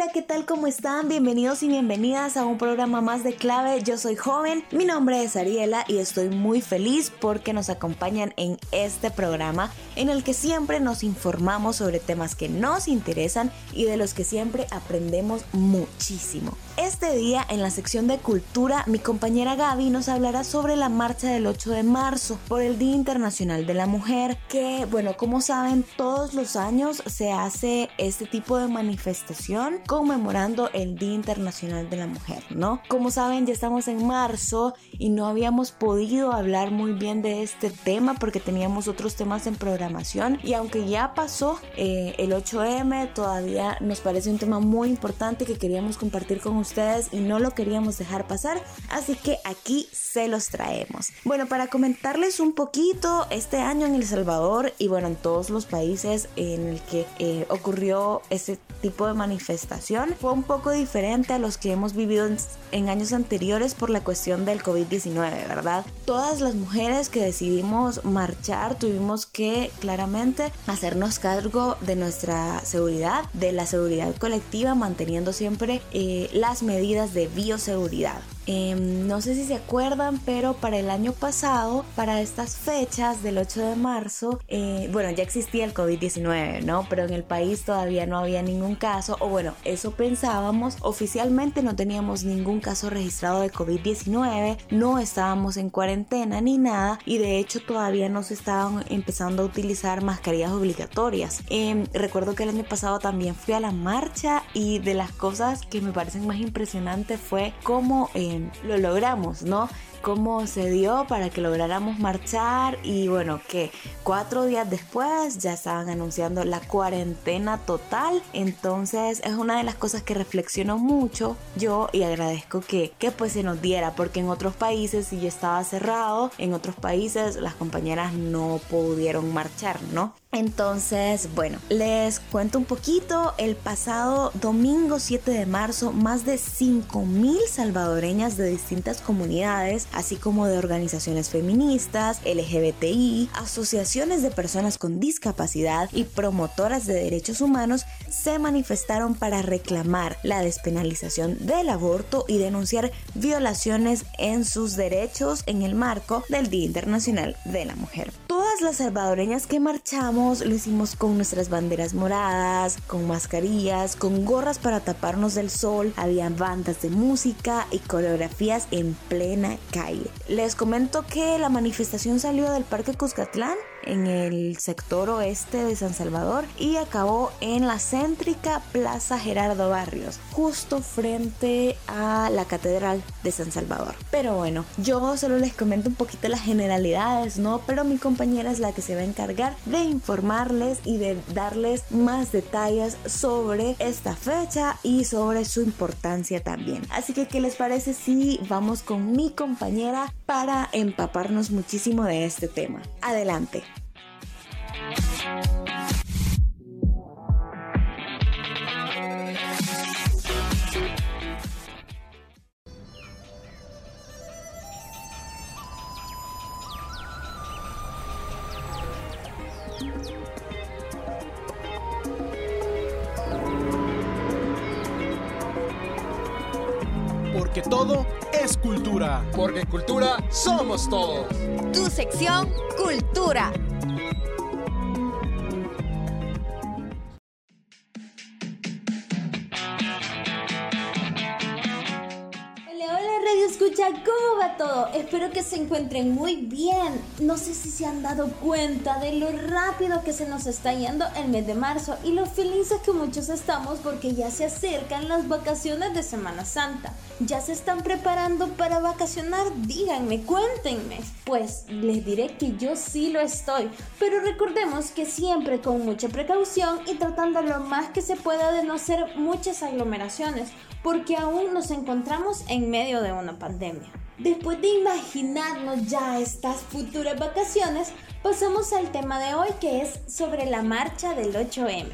Hola, ¿qué tal? ¿Cómo están? Bienvenidos y bienvenidas a un programa más de clave. Yo soy joven, mi nombre es Ariela y estoy muy feliz porque nos acompañan en este programa en el que siempre nos informamos sobre temas que nos interesan y de los que siempre aprendemos muchísimo. Este día en la sección de cultura mi compañera Gaby nos hablará sobre la marcha del 8 de marzo por el Día Internacional de la Mujer que bueno como saben todos los años se hace este tipo de manifestación conmemorando el Día Internacional de la Mujer, ¿no? Como saben, ya estamos en marzo y no habíamos podido hablar muy bien de este tema porque teníamos otros temas en programación y aunque ya pasó eh, el 8M, todavía nos parece un tema muy importante que queríamos compartir con ustedes y no lo queríamos dejar pasar, así que aquí se los traemos. Bueno, para comentarles un poquito, este año en El Salvador y bueno, en todos los países en el que eh, ocurrió ese tipo de manifestación, fue un poco diferente a los que hemos vivido en, años anteriores por la cuestión del COVID-19, ¿verdad? Todas las mujeres que decidimos marchar tuvimos que claramente hacernos cargo de nuestra seguridad, de la seguridad colectiva, manteniendo siempre eh, las medidas de bioseguridad. Em, no sé si se acuerdan, pero para el año pasado, para estas fechas del 8 de marzo, eh, bueno, ya existía el COVID-19, ¿no? Pero en el país todavía no había ningún caso, o bueno, eso pensábamos. Oficialmente no teníamos ningún caso registrado de COVID-19, no estábamos en cuarentena ni nada, y de hecho todavía no se estaban empezando a utilizar mascarillas obligatorias. Em, recuerdo que el año pasado también fui a la marcha y de las cosas que me parecen más impresionantes fue cómo... Lo logramos, ¿no? cómo se dio para que lográramos marchar y bueno, que cuatro días después ya estaban anunciando la cuarentena total. Entonces es una de las cosas que reflexiono mucho yo y agradezco que, que pues se nos diera porque en otros países si ya estaba cerrado, en otros países las compañeras no pudieron marchar, ¿no? Entonces, bueno, les cuento un poquito. El pasado domingo 7 de marzo, más de 5.000 salvadoreñas de distintas comunidades así como de organizaciones feministas, LGBTI, asociaciones de personas con discapacidad y promotoras de derechos humanos se manifestaron para reclamar la despenalización del aborto y denunciar violaciones en sus derechos en el marco del Día Internacional de la Mujer. Todas las salvadoreñas que marchamos lo hicimos con nuestras banderas moradas, con mascarillas, con gorras para taparnos del sol, había bandas de música y coreografías en plena calle. Les comento que la manifestación salió del Parque Cuscatlán en el sector oeste de San Salvador y acabó en la céntrica Plaza Gerardo Barrios, justo frente a la Catedral de San Salvador. Pero bueno, yo solo les comento un poquito las generalidades, ¿no? Pero mi compañera es la que se va a encargar de informarles y de darles más detalles sobre esta fecha y sobre su importancia también. Así que, ¿qué les parece si vamos con mi compañera para empaparnos muchísimo de este tema? Adelante. Somos todos. Tu sección Cultura. Espero que se encuentren muy bien. No sé si se han dado cuenta de lo rápido que se nos está yendo el mes de marzo y lo felices que muchos estamos porque ya se acercan las vacaciones de Semana Santa. ¿Ya se están preparando para vacacionar? Díganme, cuéntenme. Pues les diré que yo sí lo estoy, pero recordemos que siempre con mucha precaución y tratando lo más que se pueda de no hacer muchas aglomeraciones porque aún nos encontramos en medio de una pandemia. Después de imaginarnos ya estas futuras vacaciones, pasamos al tema de hoy que es sobre la marcha del 8M.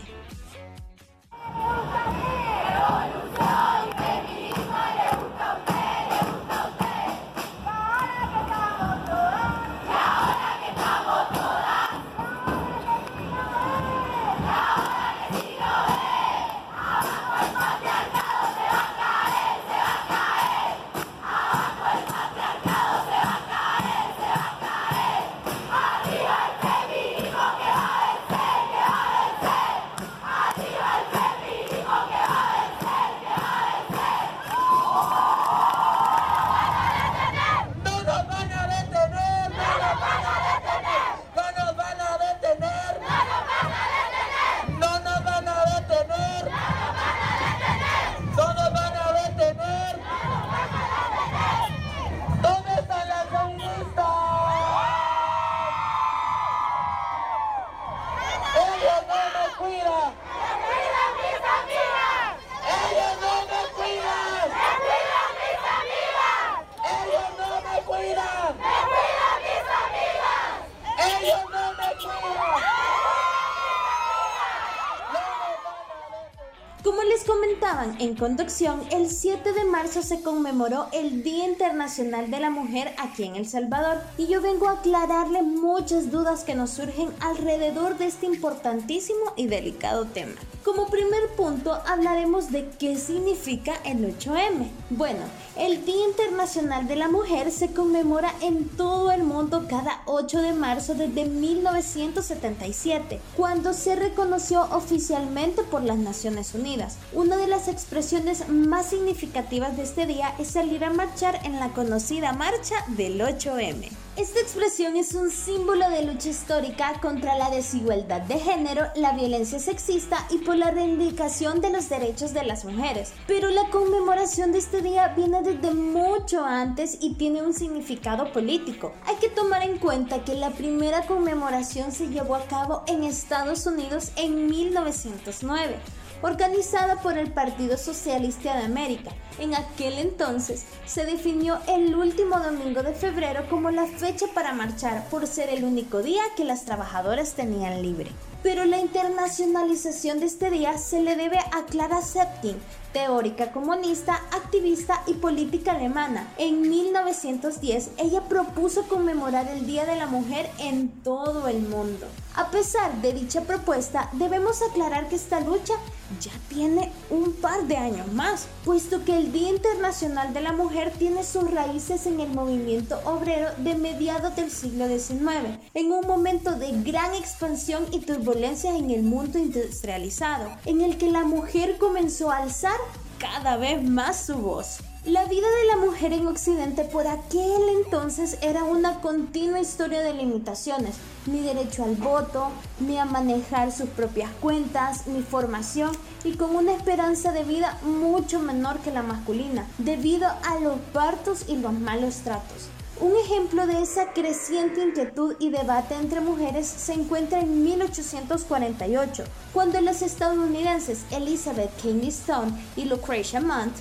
Comentaban en conducción, el 7 de marzo se conmemoró el Día Internacional de la Mujer aquí en El Salvador y yo vengo a aclararle muchas dudas que nos surgen alrededor de este importantísimo y delicado tema. Como primer punto hablaremos de qué significa el 8M. Bueno, el Día Internacional de la Mujer se conmemora en todo el mundo cada 8 de marzo desde 1977, cuando se reconoció oficialmente por las Naciones Unidas. Una de las expresiones más significativas de este día es salir a marchar en la conocida marcha del 8M. Esta expresión es un símbolo de lucha histórica contra la desigualdad de género, la violencia sexista y por la reivindicación de los derechos de las mujeres. Pero la conmemoración de este día viene desde mucho antes y tiene un significado político. Hay que tomar en cuenta que la primera conmemoración se llevó a cabo en Estados Unidos en 1909 organizada por el Partido Socialista de América. En aquel entonces se definió el último domingo de febrero como la fecha para marchar por ser el único día que las trabajadoras tenían libre. Pero la internacionalización de este día se le debe a Clara Zetkin, teórica comunista, activista y política alemana. En 1910 ella propuso conmemorar el Día de la Mujer en todo el mundo. A pesar de dicha propuesta, debemos aclarar que esta lucha ya tiene un par de años más, puesto que el Día Internacional de la Mujer tiene sus raíces en el movimiento obrero de mediados del siglo XIX, en un momento de gran expansión y turbulencia en el mundo industrializado, en el que la mujer comenzó a alzar cada vez más su voz. La vida de la mujer en Occidente por aquel entonces era una continua historia de limitaciones, ni derecho al voto, ni a manejar sus propias cuentas, ni formación, y con una esperanza de vida mucho menor que la masculina, debido a los partos y los malos tratos. Un ejemplo de esa creciente inquietud y debate entre mujeres se encuentra en 1848, cuando los estadounidenses Elizabeth Cady Stone y Lucretia Mont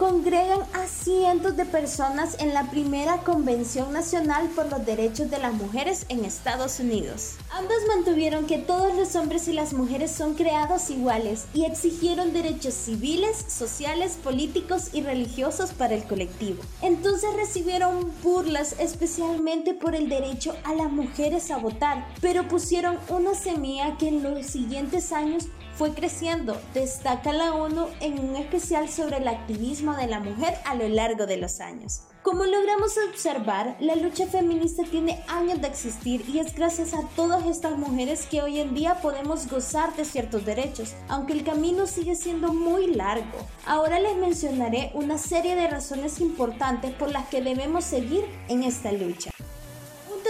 congregan a cientos de personas en la primera Convención Nacional por los Derechos de las Mujeres en Estados Unidos. Ambas mantuvieron que todos los hombres y las mujeres son creados iguales y exigieron derechos civiles, sociales, políticos y religiosos para el colectivo. Entonces recibieron burlas especialmente por el derecho a las mujeres a votar, pero pusieron una semilla que en los siguientes años fue creciendo. Destaca la ONU en un especial sobre el activismo de la mujer a lo largo de los años. Como logramos observar, la lucha feminista tiene años de existir y es gracias a todas estas mujeres que hoy en día podemos gozar de ciertos derechos, aunque el camino sigue siendo muy largo. Ahora les mencionaré una serie de razones importantes por las que debemos seguir en esta lucha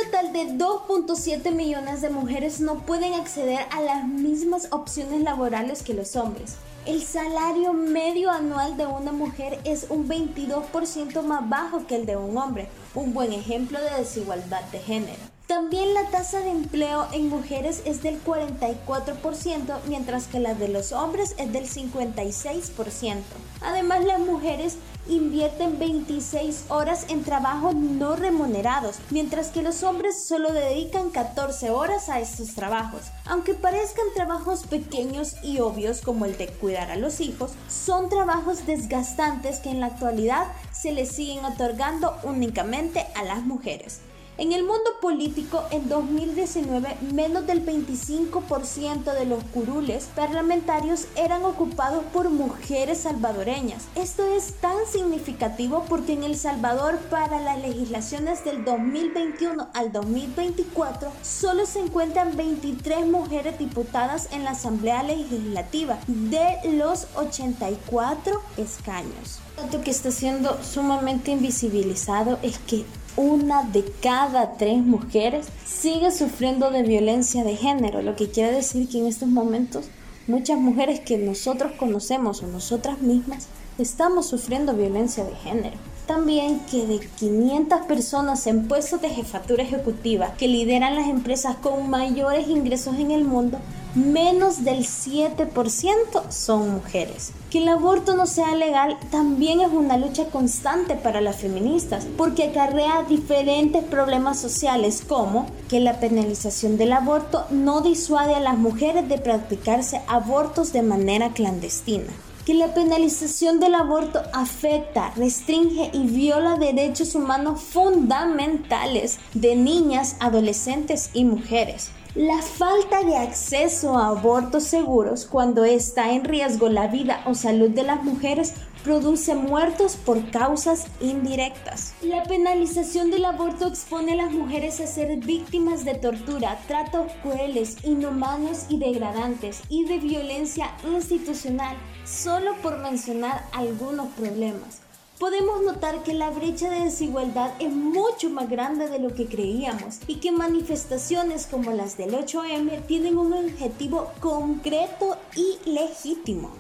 total de 2.7 millones de mujeres no pueden acceder a las mismas opciones laborales que los hombres. El salario medio anual de una mujer es un 22% más bajo que el de un hombre, un buen ejemplo de desigualdad de género. También la tasa de empleo en mujeres es del 44%, mientras que la de los hombres es del 56%. Además, las mujeres invierten 26 horas en trabajos no remunerados, mientras que los hombres solo dedican 14 horas a estos trabajos. Aunque parezcan trabajos pequeños y obvios como el de cuidar a los hijos, son trabajos desgastantes que en la actualidad se les siguen otorgando únicamente a las mujeres. En el mundo político, en 2019, menos del 25% de los curules parlamentarios eran ocupados por mujeres salvadoreñas. Esto es tan significativo porque en El Salvador, para las legislaciones del 2021 al 2024, solo se encuentran 23 mujeres diputadas en la Asamblea Legislativa de los 84 escaños. Lo que está siendo sumamente invisibilizado es que una de cada tres mujeres sigue sufriendo de violencia de género, lo que quiere decir que en estos momentos muchas mujeres que nosotros conocemos o nosotras mismas estamos sufriendo violencia de género. También que de 500 personas en puestos de jefatura ejecutiva que lideran las empresas con mayores ingresos en el mundo, menos del 7% son mujeres. Que el aborto no sea legal también es una lucha constante para las feministas, porque acarrea diferentes problemas sociales como que la penalización del aborto no disuade a las mujeres de practicarse abortos de manera clandestina que la penalización del aborto afecta, restringe y viola derechos humanos fundamentales de niñas, adolescentes y mujeres. La falta de acceso a abortos seguros cuando está en riesgo la vida o salud de las mujeres produce muertos por causas indirectas. La penalización del aborto expone a las mujeres a ser víctimas de tortura, tratos crueles, inhumanos y degradantes y de violencia institucional, solo por mencionar algunos problemas. Podemos notar que la brecha de desigualdad es mucho más grande de lo que creíamos y que manifestaciones como las del 8M tienen un objetivo concreto y legítimo.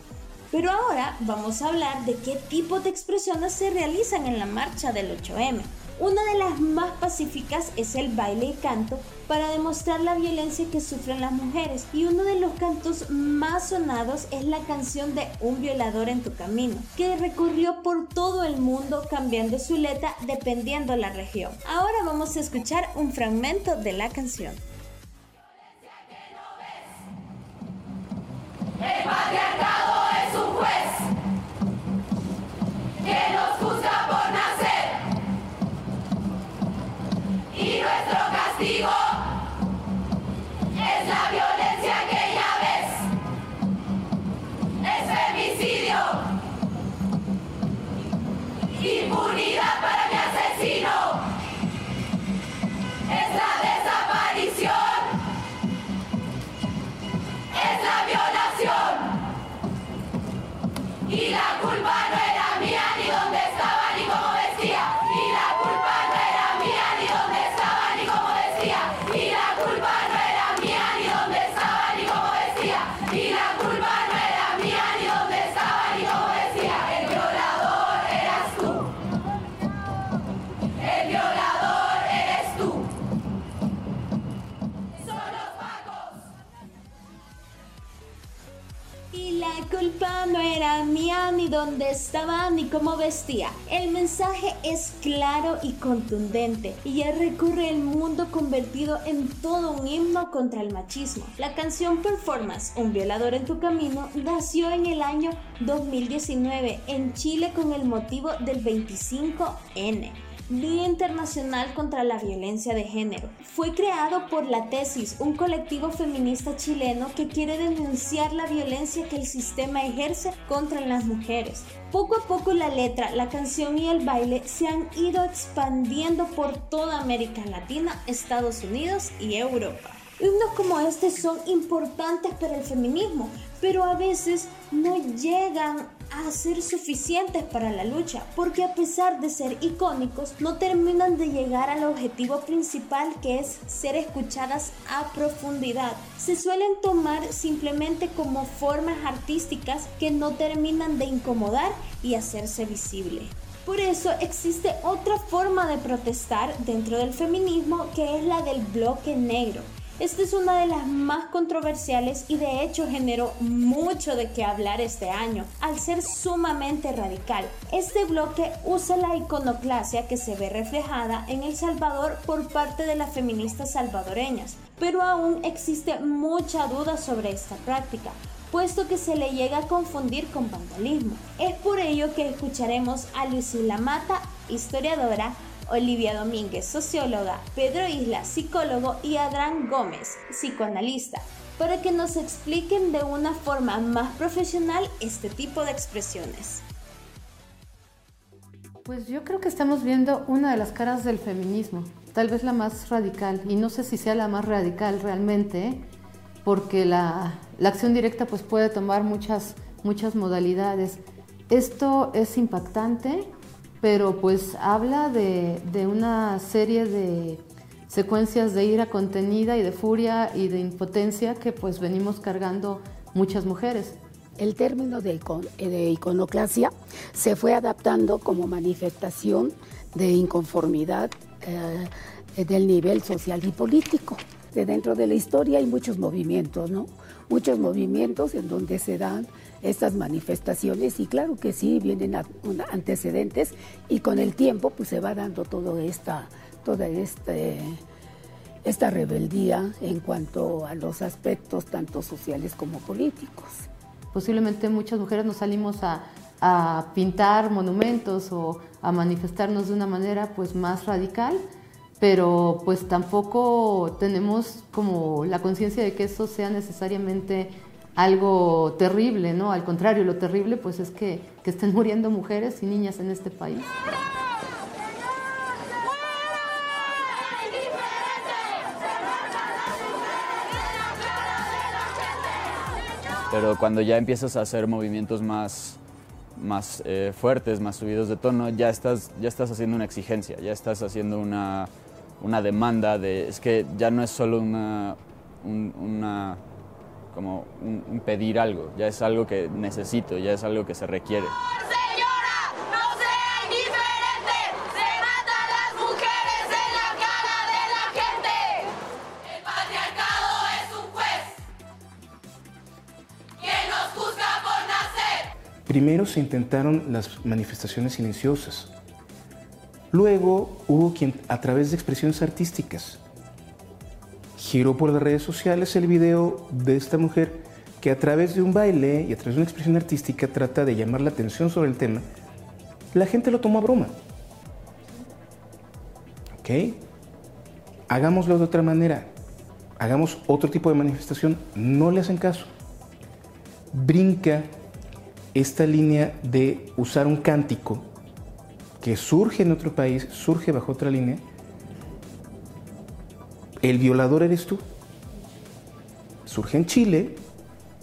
Pero ahora vamos a hablar de qué tipo de expresiones se realizan en la marcha del 8M. Una de las más pacíficas es el baile y canto para demostrar la violencia que sufren las mujeres y uno de los cantos más sonados es la canción de Un violador en tu camino, que recorrió por todo el mundo cambiando su letra dependiendo la región. Ahora vamos a escuchar un fragmento de la canción. Dónde estaba ni cómo vestía. El mensaje es claro y contundente y ya recorre el mundo convertido en todo un himno contra el machismo. La canción Performance, Un violador en tu camino, nació en el año 2019 en Chile con el motivo del 25N. Día Internacional contra la Violencia de Género. Fue creado por La Tesis, un colectivo feminista chileno que quiere denunciar la violencia que el sistema ejerce contra las mujeres. Poco a poco la letra, la canción y el baile se han ido expandiendo por toda América Latina, Estados Unidos y Europa. Himnos como este son importantes para el feminismo, pero a veces no llegan a ser suficientes para la lucha, porque a pesar de ser icónicos, no terminan de llegar al objetivo principal que es ser escuchadas a profundidad. Se suelen tomar simplemente como formas artísticas que no terminan de incomodar y hacerse visible. Por eso existe otra forma de protestar dentro del feminismo que es la del bloque negro. Esta es una de las más controversiales y de hecho generó mucho de qué hablar este año, al ser sumamente radical. Este bloque usa la iconoclasia que se ve reflejada en El Salvador por parte de las feministas salvadoreñas, pero aún existe mucha duda sobre esta práctica puesto que se le llega a confundir con vandalismo. Es por ello que escucharemos a Lucila Mata, historiadora, Olivia Domínguez, socióloga, Pedro Isla, psicólogo y Adán Gómez, psicoanalista, para que nos expliquen de una forma más profesional este tipo de expresiones. Pues yo creo que estamos viendo una de las caras del feminismo, tal vez la más radical, y no sé si sea la más radical realmente, porque la, la acción directa pues puede tomar muchas, muchas modalidades. Esto es impactante, pero pues habla de, de una serie de secuencias de ira contenida y de furia y de impotencia que pues venimos cargando muchas mujeres. El término de, icon, de, iconoclasia se fue adaptando como manifestación de inconformidad eh, del nivel social y político. De dentro de la historia hay muchos movimientos, ¿no? Muchos movimientos en donde se dan estas manifestaciones y claro que sí, vienen antecedentes y con el tiempo pues se va dando toda esta, toda este, esta rebeldía en cuanto a los aspectos tanto sociales como políticos. Posiblemente muchas mujeres nos salimos a, a pintar monumentos o a manifestarnos de una manera pues más radical, pero pues tampoco tenemos como la conciencia de que eso sea necesariamente algo terrible, ¿no? Al contrario, lo terrible pues es que, que estén muriendo mujeres y niñas en este país. Pero cuando ya empiezas a hacer movimientos más, más eh, fuertes, más subidos de tono, ya estás, ya estás haciendo una exigencia, ya estás haciendo una, una demanda de... Es que ya no es solo una, un- una como un, un pedir algo, ya es algo que necesito, ya es algo que se requiere. Señora, no sea indiferente. Se matan las mujeres en la cara de la gente. El patriarcado es un juez que nos juzga por nacer. Primero se intentaron las manifestaciones silenciosas. Luego hubo quien, a través de expresiones artísticas, giró por las redes sociales el video de esta mujer que a través de un baile y a través de una expresión artística trata de llamar la atención sobre el tema. La gente lo tomó a broma. ¿Ok? Hagámoslo de otra manera. Hagamos otro tipo de manifestación. No le hacen caso. Brinca esta línea de usar un cántico que surge en otro país, surge bajo otra línea, el violador eres tú. Surge en Chile,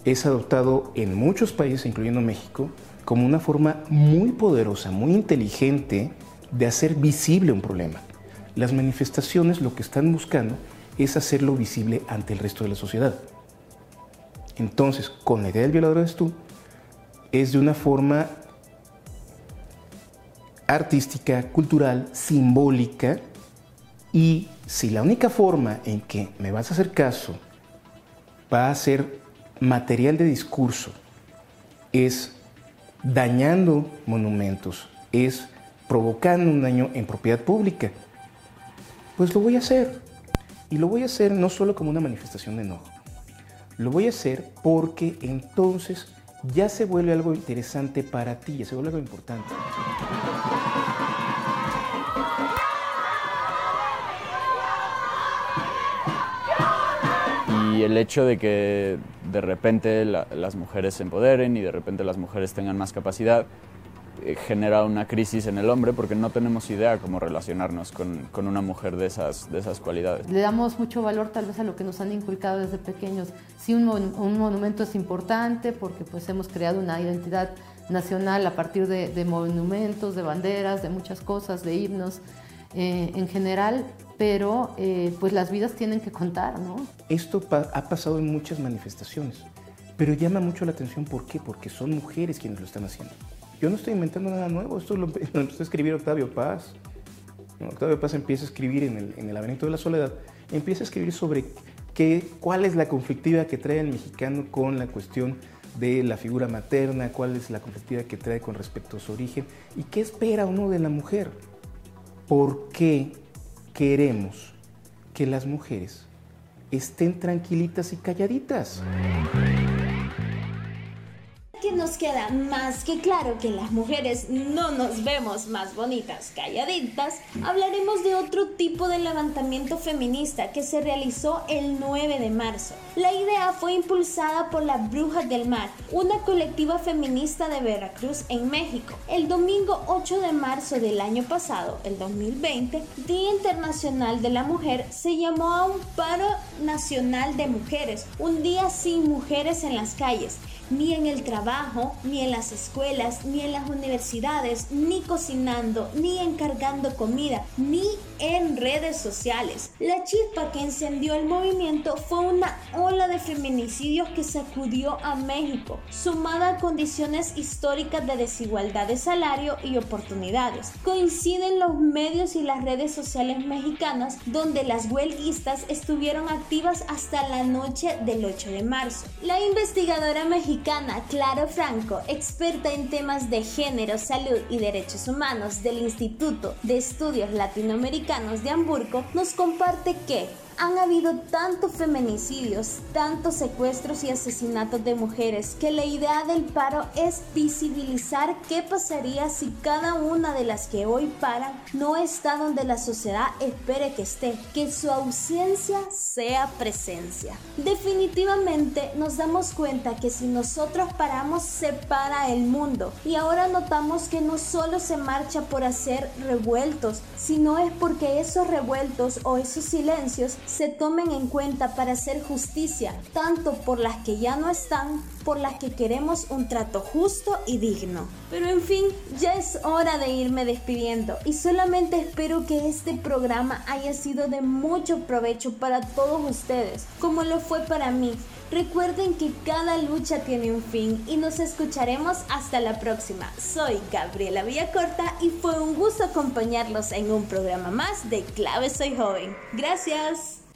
es adoptado en muchos países, incluyendo México, como una forma muy poderosa, muy inteligente de hacer visible un problema. Las manifestaciones lo que están buscando es hacerlo visible ante el resto de la sociedad. Entonces, con la idea del violador eres tú, es de una forma artística, cultural, simbólica, y si la única forma en que me vas a hacer caso va a ser material de discurso, es dañando monumentos, es provocando un daño en propiedad pública, pues lo voy a hacer. Y lo voy a hacer no solo como una manifestación de enojo, lo voy a hacer porque entonces ya se vuelve algo interesante para ti, ya se vuelve algo importante. Y el hecho de que de repente la- las mujeres se empoderen y de repente las mujeres tengan más capacidad genera una crisis en el hombre porque no tenemos idea cómo relacionarnos con, con una mujer de esas, de esas cualidades. Le damos mucho valor tal vez a lo que nos han inculcado desde pequeños. Sí, un, mon- un monumento es importante porque pues hemos creado una identidad nacional a partir de, de monumentos, de banderas, de muchas cosas, de himnos eh, en general, pero eh, pues las vidas tienen que contar, ¿no? Esto pa- ha pasado en muchas manifestaciones, pero llama mucho la atención. ¿Por qué? Porque son mujeres quienes lo están haciendo. Yo no estoy inventando nada nuevo, esto lo, empe- lo empezó a escribir Octavio Paz. Octavio Paz empieza a escribir en el, en el de la soledad, empieza a escribir sobre qué, cuál es la conflictiva que trae el mexicano con la cuestión de la figura materna, cuál es la conflictiva que trae con respecto a su origen y qué espera uno de la mujer. ¿Por qué queremos que las mujeres estén tranquilitas y calladitas? Que nos queda más que claro que las mujeres no nos vemos más bonitas calladitas, hablaremos de otro tipo de levantamiento feminista que se realizó el 9 de marzo. La idea fue impulsada por las Brujas del Mar, una colectiva feminista de Veracruz en México. El domingo 8 de marzo del año pasado, el 2020, Día Internacional de la Mujer, se llamó a un paro nacional de mujeres, un día sin mujeres en las calles ni en el trabajo, ni en las escuelas, ni en las universidades, ni cocinando, ni encargando comida, ni en redes sociales. La chispa que encendió el movimiento fue una ola de feminicidios que sacudió a México, sumada a condiciones históricas de desigualdad de salario y oportunidades. Coinciden los medios y las redes sociales mexicanas donde las huelguistas estuvieron activas hasta la noche del 8 de marzo. La investigadora mexicana Clara Franco, experta en temas de género, salud y derechos humanos del Instituto de Estudios Latinoamericanos de Hamburgo, nos comparte que han habido tantos feminicidios, tantos secuestros y asesinatos de mujeres que la idea del paro es visibilizar qué pasaría si cada una de las que hoy paran no está donde la sociedad espere que esté, que su ausencia sea presencia. Definitivamente nos damos cuenta que si nosotros paramos se para el mundo y ahora notamos que no solo se marcha por hacer revueltos, sino es porque esos revueltos o esos silencios se tomen en cuenta para hacer justicia, tanto por las que ya no están, por las que queremos un trato justo y digno. Pero en fin, ya es hora de irme despidiendo y solamente espero que este programa haya sido de mucho provecho para todos ustedes, como lo fue para mí. Recuerden que cada lucha tiene un fin y nos escucharemos hasta la próxima. Soy Gabriela Villacorta y fue un gusto acompañarlos en un programa más de Clave Soy Joven. Gracias.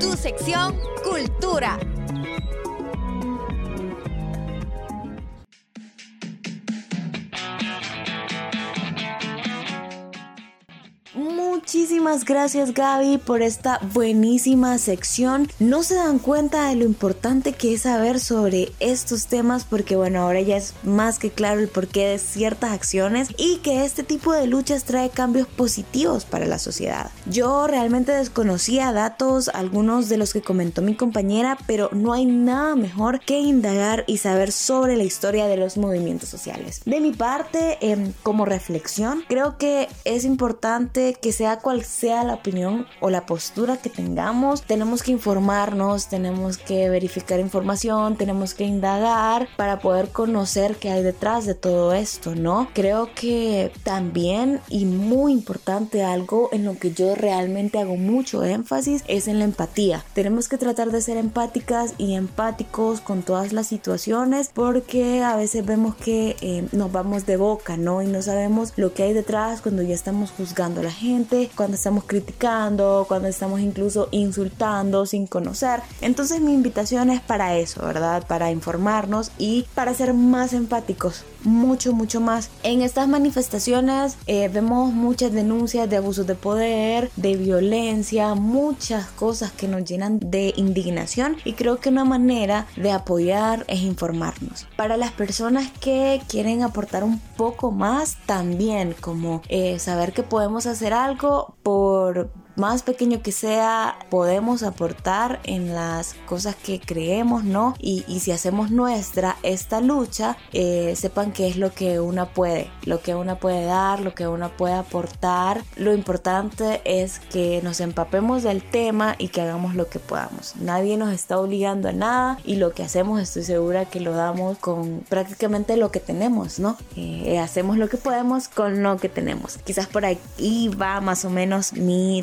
Tu sección Cultura. Gracias Gaby por esta buenísima sección. No se dan cuenta de lo importante que es saber sobre estos temas porque bueno, ahora ya es más que claro el porqué de ciertas acciones y que este tipo de luchas trae cambios positivos para la sociedad. Yo realmente desconocía datos, algunos de los que comentó mi compañera, pero no hay nada mejor que indagar y saber sobre la historia de los movimientos sociales. De mi parte, eh, como reflexión, creo que es importante que sea cual sea la opinión o la postura que tengamos, tenemos que informarnos, tenemos que verificar información, tenemos que indagar para poder conocer qué hay detrás de todo esto, ¿no? Creo que también y muy importante algo en lo que yo realmente hago mucho énfasis es en la empatía. Tenemos que tratar de ser empáticas y empáticos con todas las situaciones porque a veces vemos que eh, nos vamos de boca, ¿no? Y no sabemos lo que hay detrás cuando ya estamos juzgando a la gente, cuando estamos criticando, cuando estamos incluso insultando sin conocer. Entonces mi invitación es para eso, ¿verdad? Para informarnos y para ser más empáticos mucho, mucho más. En estas manifestaciones eh, vemos muchas denuncias de abusos de poder, de violencia, muchas cosas que nos llenan de indignación y creo que una manera de apoyar es informarnos. Para las personas que quieren aportar un poco más, también como eh, saber que podemos hacer algo por por más pequeño que sea, podemos aportar en las cosas que creemos, ¿no? Y, si hacemos nuestra esta lucha, eh, sepan que es lo que una puede, lo que una puede dar, lo que una puede aportar. Lo importante es que nos empapemos del tema y que hagamos lo que podamos. Nadie nos está obligando a nada y lo que hacemos estoy segura que lo damos con prácticamente lo que tenemos, ¿no? Eh, hacemos lo que podemos con lo que tenemos. Quizás por ahí va más o menos mi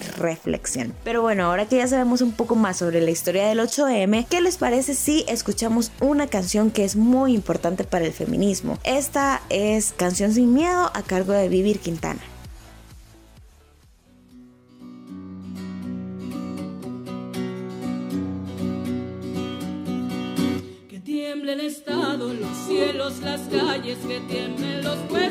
Pero bueno, ahora que ya sabemos un poco más sobre la historia del 8M, ¿qué les parece si escuchamos una canción que es muy importante para el feminismo? Esta es Canción sin Miedo a cargo de Vivir Quintana. Que tiemble el Estado, los cielos, las calles, que tiemblen los jueces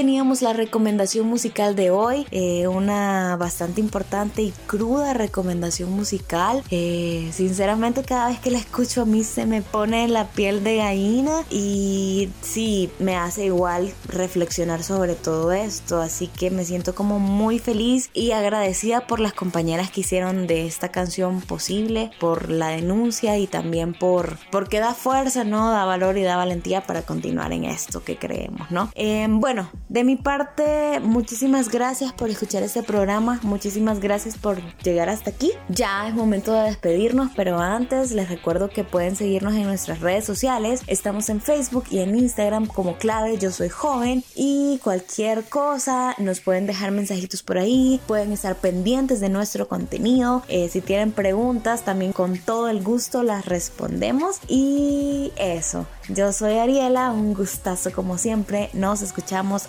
Teníamos la recomendación musical de hoy, eh, una bastante importante y cruda recomendación musical. Eh, sinceramente cada vez que la escucho a mí se me pone la piel de gallina y sí, me hace igual reflexionar sobre todo esto, así que me siento como muy feliz y agradecida por las compañeras que hicieron de esta canción posible, por la denuncia y también por porque da fuerza, ¿no? Da valor y da valentía para continuar en esto que creemos, ¿no? Eh, bueno, de mi parte, muchísimas gracias por escuchar este programa, muchísimas gracias por llegar hasta aquí. Ya es momento de despedirnos, pero antes les recuerdo que pueden seguirnos en nuestras redes sociales. Estamos en Facebook y en Instagram como clave yo soy joven y cualquier cosa nos pueden dejar mensajitos por ahí, pueden estar pendientes de nuestro contenido. Eh, si tienen preguntas, también con todo el gusto las respondemos y eso. Yo soy Ariela, un gustazo como siempre. Nos escuchamos